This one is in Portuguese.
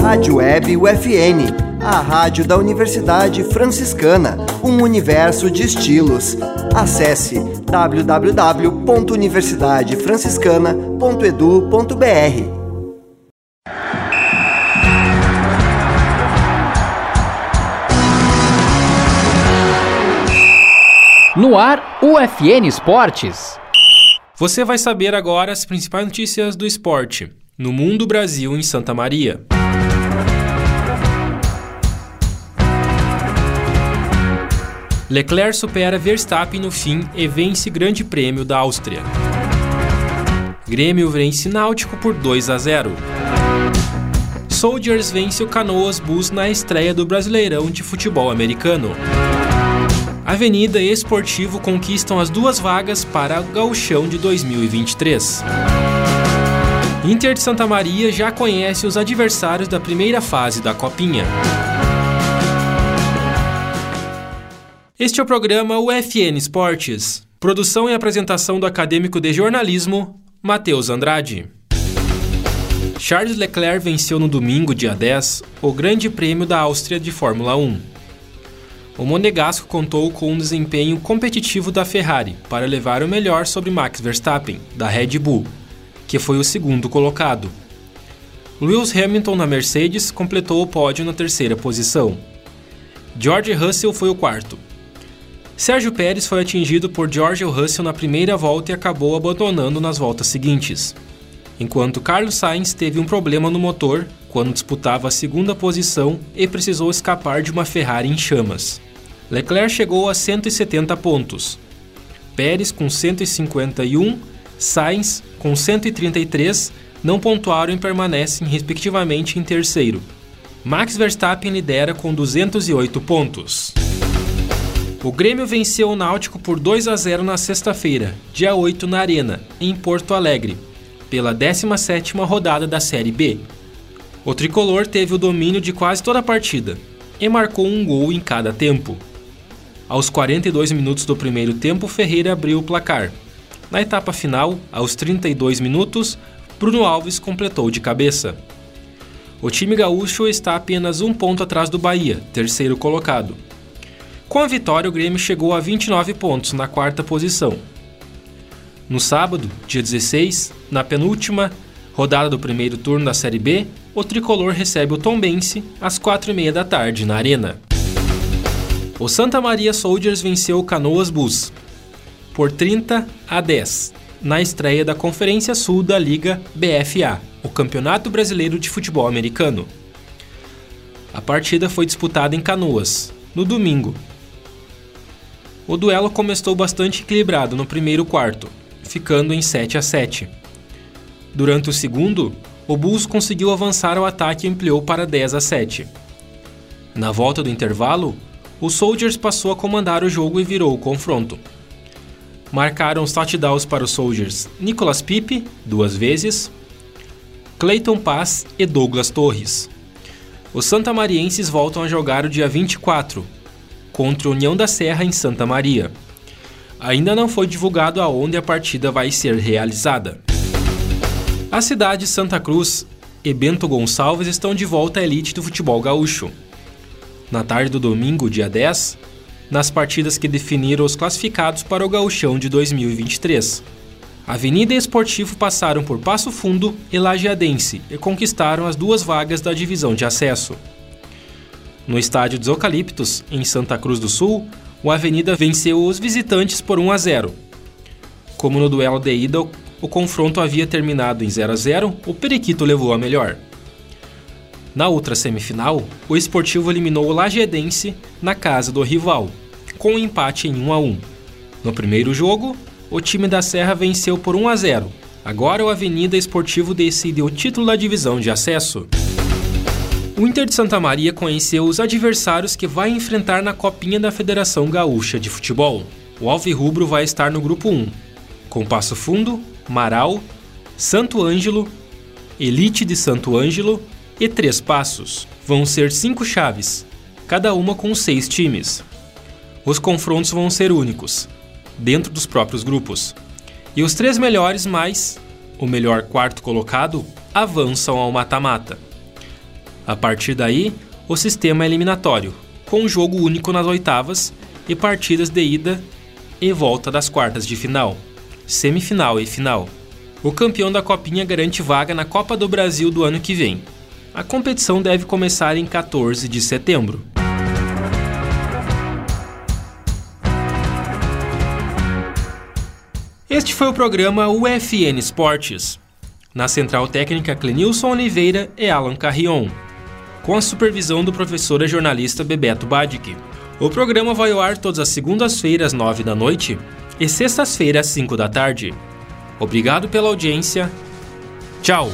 Rádio Web UFN, a rádio da Universidade Franciscana, um universo de estilos. Acesse www.universidadefranciscana.edu.br. No ar, UFN Esportes. Você vai saber agora as principais notícias do esporte no mundo, Brasil em Santa Maria. Leclerc supera Verstappen no fim e vence Grande Prêmio da Áustria. Grêmio vence Náutico por 2 a 0. Soldiers vence o Canoas Bus na estreia do Brasileirão de Futebol Americano. Avenida e Esportivo conquistam as duas vagas para o Gauchão de 2023. Inter de Santa Maria já conhece os adversários da primeira fase da Copinha. Este é o programa UFN Esportes. Produção e apresentação do acadêmico de jornalismo, Matheus Andrade. Charles Leclerc venceu no domingo, dia 10, o Grande Prêmio da Áustria de Fórmula 1. O monegasco contou com um desempenho competitivo da Ferrari para levar o melhor sobre Max Verstappen, da Red Bull, que foi o segundo colocado. Lewis Hamilton na Mercedes completou o pódio na terceira posição. George Russell foi o quarto. Sérgio Pérez foi atingido por George Russell na primeira volta e acabou abandonando nas voltas seguintes. Enquanto Carlos Sainz teve um problema no motor quando disputava a segunda posição e precisou escapar de uma Ferrari em chamas. Leclerc chegou a 170 pontos. Pérez com 151, Sainz com 133 não pontuaram e permanecem respectivamente em terceiro. Max Verstappen lidera com 208 pontos. O Grêmio venceu o Náutico por 2 a 0 na sexta-feira, dia 8 na Arena, em Porto Alegre, pela 17ª rodada da Série B. O tricolor teve o domínio de quase toda a partida e marcou um gol em cada tempo. Aos 42 minutos do primeiro tempo, Ferreira abriu o placar. Na etapa final, aos 32 minutos, Bruno Alves completou de cabeça. O time gaúcho está apenas um ponto atrás do Bahia, terceiro colocado. Com a vitória, o Grêmio chegou a 29 pontos na quarta posição. No sábado, dia 16, na penúltima rodada do primeiro turno da Série B, o tricolor recebe o Tombense às 4h30 da tarde na Arena. O Santa Maria Soldiers venceu o Canoas Bus por 30 a 10 na estreia da Conferência Sul da Liga BFA, o Campeonato Brasileiro de Futebol Americano. A partida foi disputada em Canoas, no domingo. O duelo começou bastante equilibrado no primeiro quarto, ficando em 7 a 7. Durante o segundo, o Bulls conseguiu avançar ao ataque e ampliou para 10 a 7. Na volta do intervalo, o Soldiers passou a comandar o jogo e virou o confronto. Marcaram os touchdowns para os Soldiers Nicolas Pipe, duas vezes, Clayton Paz e Douglas Torres. Os santamarienses voltam a jogar o dia 24, contra a União da Serra em Santa Maria. Ainda não foi divulgado aonde a partida vai ser realizada. A cidade de Santa Cruz e Bento Gonçalves estão de volta à elite do futebol gaúcho na tarde do domingo, dia 10, nas partidas que definiram os classificados para o Gauchão de 2023. Avenida e Esportivo passaram por Passo Fundo e Lajeadense e conquistaram as duas vagas da divisão de acesso. No estádio dos Eucaliptos, em Santa Cruz do Sul, o Avenida venceu os visitantes por 1 a 0. Como no duelo de ida, o confronto havia terminado em 0 a 0, o Periquito levou a melhor. Na outra semifinal, o Esportivo eliminou o Lajedense na casa do rival, com um empate em 1 a 1. No primeiro jogo, o time da Serra venceu por 1 a 0. Agora o Avenida Esportivo decide o título da divisão de acesso. O Inter de Santa Maria conheceu os adversários que vai enfrentar na Copinha da Federação Gaúcha de Futebol. O Alvirrubro vai estar no grupo 1, com Passo Fundo, Marau, Santo Ângelo, Elite de Santo Ângelo e Três Passos. Vão ser cinco chaves, cada uma com seis times. Os confrontos vão ser únicos, dentro dos próprios grupos. E os três melhores mais o melhor quarto colocado avançam ao mata-mata. A partir daí, o sistema é eliminatório, com um jogo único nas oitavas e partidas de ida e volta das quartas de final, semifinal e final. O campeão da Copinha garante vaga na Copa do Brasil do ano que vem. A competição deve começar em 14 de setembro. Este foi o programa UFN Esportes. Na central técnica Clenilson Oliveira e Alan Carrion, com a supervisão do professor e jornalista Bebeto Badic. O programa vai ao ar todas as segundas-feiras, nove da noite, e sextas-feiras, cinco da tarde. Obrigado pela audiência. Tchau!